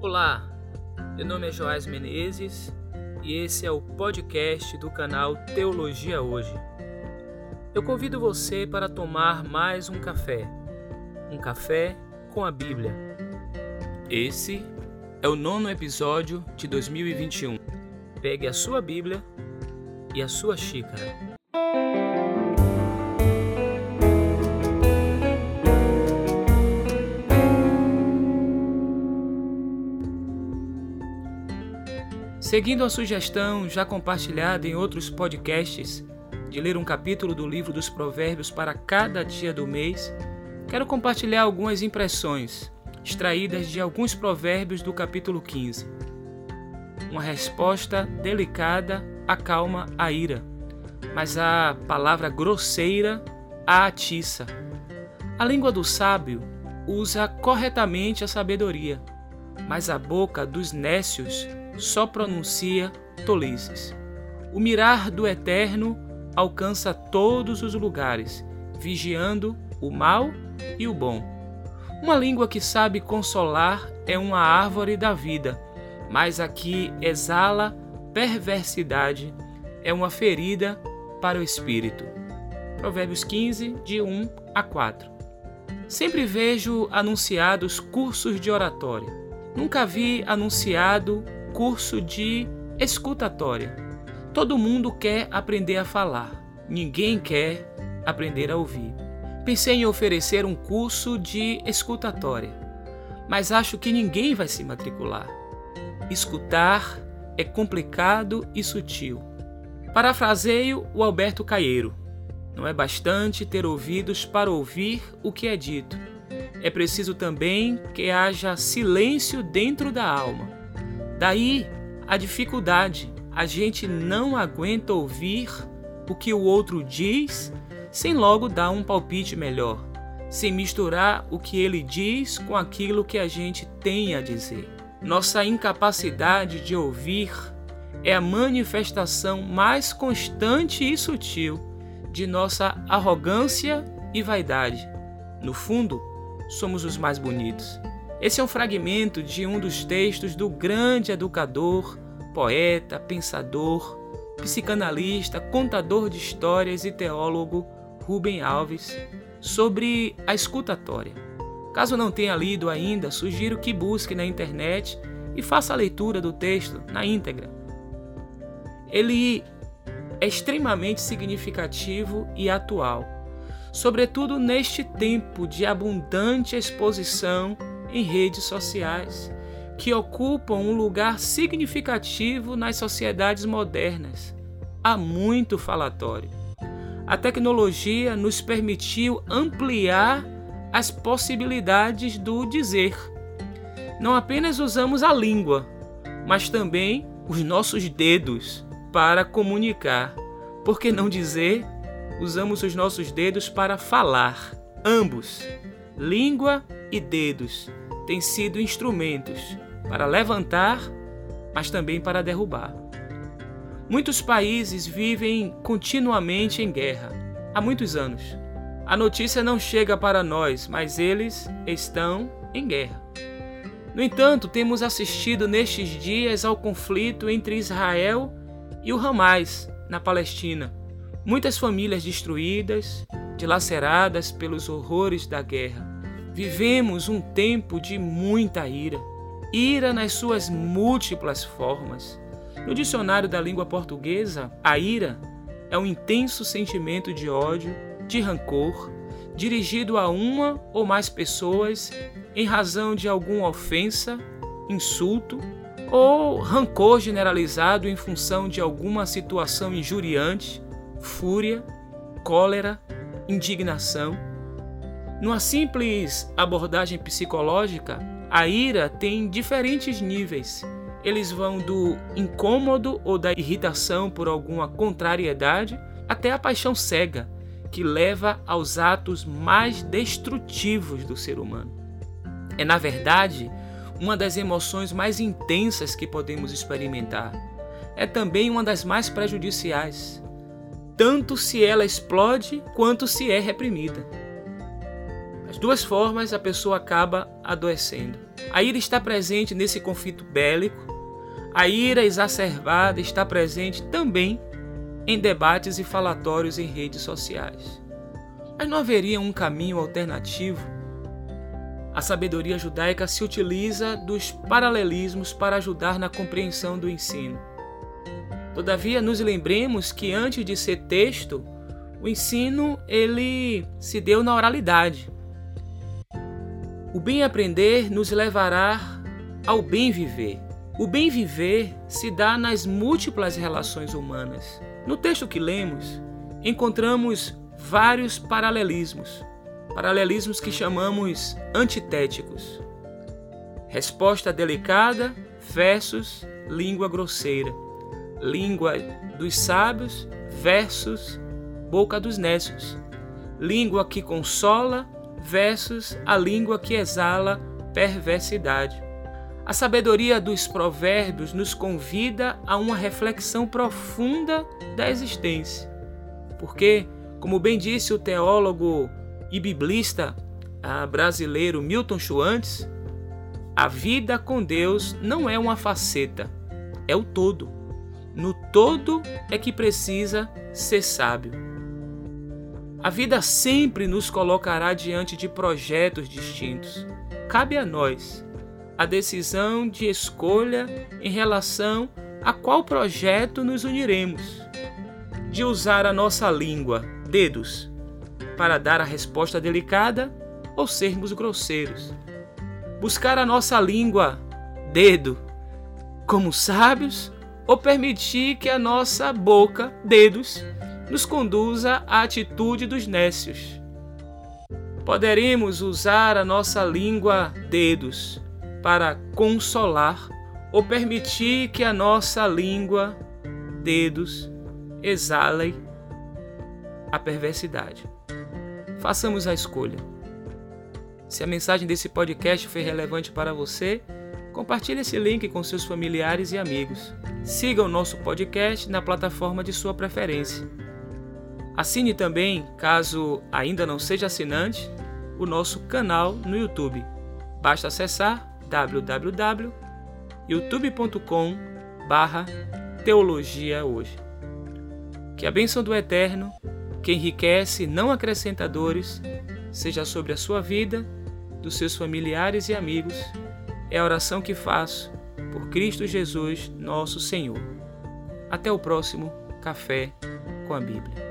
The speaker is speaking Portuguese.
Olá, meu nome é Joás Menezes e esse é o podcast do canal Teologia Hoje. Eu convido você para tomar mais um café, um café com a Bíblia. Esse é o nono episódio de 2021. Pegue a sua Bíblia e a sua xícara. Seguindo a sugestão já compartilhada em outros podcasts de ler um capítulo do livro dos Provérbios para cada dia do mês, quero compartilhar algumas impressões extraídas de alguns provérbios do capítulo 15. Uma resposta delicada acalma a ira, mas a palavra grosseira a atiça. A língua do sábio usa corretamente a sabedoria, mas a boca dos nécios só pronuncia tolices. O mirar do Eterno alcança todos os lugares, vigiando o mal e o bom. Uma língua que sabe consolar é uma árvore da vida, mas a que exala perversidade é uma ferida para o espírito. Provérbios 15, de 1 a 4. Sempre vejo anunciados cursos de oratória. Nunca vi anunciado curso de escutatória. Todo mundo quer aprender a falar, ninguém quer aprender a ouvir. Pensei em oferecer um curso de escutatória, mas acho que ninguém vai se matricular. Escutar é complicado e sutil. Parafraseio o Alberto Caieiro. Não é bastante ter ouvidos para ouvir o que é dito. É preciso também que haja silêncio dentro da alma Daí a dificuldade, a gente não aguenta ouvir o que o outro diz sem logo dar um palpite melhor, sem misturar o que ele diz com aquilo que a gente tem a dizer. Nossa incapacidade de ouvir é a manifestação mais constante e sutil de nossa arrogância e vaidade. No fundo, somos os mais bonitos. Esse é um fragmento de um dos textos do grande educador, poeta, pensador, psicanalista, contador de histórias e teólogo Rubem Alves sobre a escutatória. Caso não tenha lido ainda, sugiro que busque na internet e faça a leitura do texto na íntegra. Ele é extremamente significativo e atual, sobretudo neste tempo de abundante exposição em redes sociais, que ocupam um lugar significativo nas sociedades modernas. Há muito falatório. A tecnologia nos permitiu ampliar as possibilidades do dizer. Não apenas usamos a língua, mas também os nossos dedos para comunicar. Por que não dizer? Usamos os nossos dedos para falar. Ambos, língua e dedos, têm sido instrumentos para levantar, mas também para derrubar. Muitos países vivem continuamente em guerra há muitos anos. A notícia não chega para nós, mas eles estão em guerra. No entanto, temos assistido nestes dias ao conflito entre Israel e o Hamas na Palestina. Muitas famílias destruídas, dilaceradas pelos horrores da guerra. Vivemos um tempo de muita ira, ira nas suas múltiplas formas. No dicionário da língua portuguesa, a ira é um intenso sentimento de ódio, de rancor, dirigido a uma ou mais pessoas em razão de alguma ofensa, insulto ou rancor generalizado em função de alguma situação injuriante, fúria, cólera, indignação numa simples abordagem psicológica, a ira tem diferentes níveis. Eles vão do incômodo ou da irritação por alguma contrariedade até a paixão cega, que leva aos atos mais destrutivos do ser humano. É, na verdade, uma das emoções mais intensas que podemos experimentar. É também uma das mais prejudiciais, tanto se ela explode quanto se é reprimida. As duas formas a pessoa acaba adoecendo. A ira está presente nesse conflito bélico, a ira exacerbada está presente também em debates e falatórios em redes sociais. Mas não haveria um caminho alternativo? A sabedoria judaica se utiliza dos paralelismos para ajudar na compreensão do ensino. Todavia, nos lembremos que antes de ser texto, o ensino ele se deu na oralidade. O bem aprender nos levará ao bem viver. O bem viver se dá nas múltiplas relações humanas. No texto que lemos, encontramos vários paralelismos, paralelismos que chamamos antitéticos. Resposta delicada versus língua grosseira, língua dos sábios versus boca dos nécios, língua que consola versus a língua que exala perversidade. A sabedoria dos provérbios nos convida a uma reflexão profunda da existência. Porque, como bem disse o teólogo e biblista ah, brasileiro Milton Schwantz, a vida com Deus não é uma faceta, é o todo. No todo é que precisa ser sábio. A vida sempre nos colocará diante de projetos distintos. Cabe a nós a decisão de escolha em relação a qual projeto nos uniremos. De usar a nossa língua, dedos, para dar a resposta delicada ou sermos grosseiros. Buscar a nossa língua, dedo, como sábios ou permitir que a nossa boca, dedos, nos conduza à atitude dos nécios. Poderemos usar a nossa língua, dedos, para consolar ou permitir que a nossa língua, dedos, exale a perversidade. Façamos a escolha. Se a mensagem desse podcast foi relevante para você, compartilhe esse link com seus familiares e amigos. Siga o nosso podcast na plataforma de sua preferência. Assine também, caso ainda não seja assinante, o nosso canal no YouTube. Basta acessar www.youtube.com teologia hoje. Que a bênção do Eterno, que enriquece não acrescenta dores, seja sobre a sua vida, dos seus familiares e amigos, é a oração que faço por Cristo Jesus, nosso Senhor. Até o próximo Café com a Bíblia.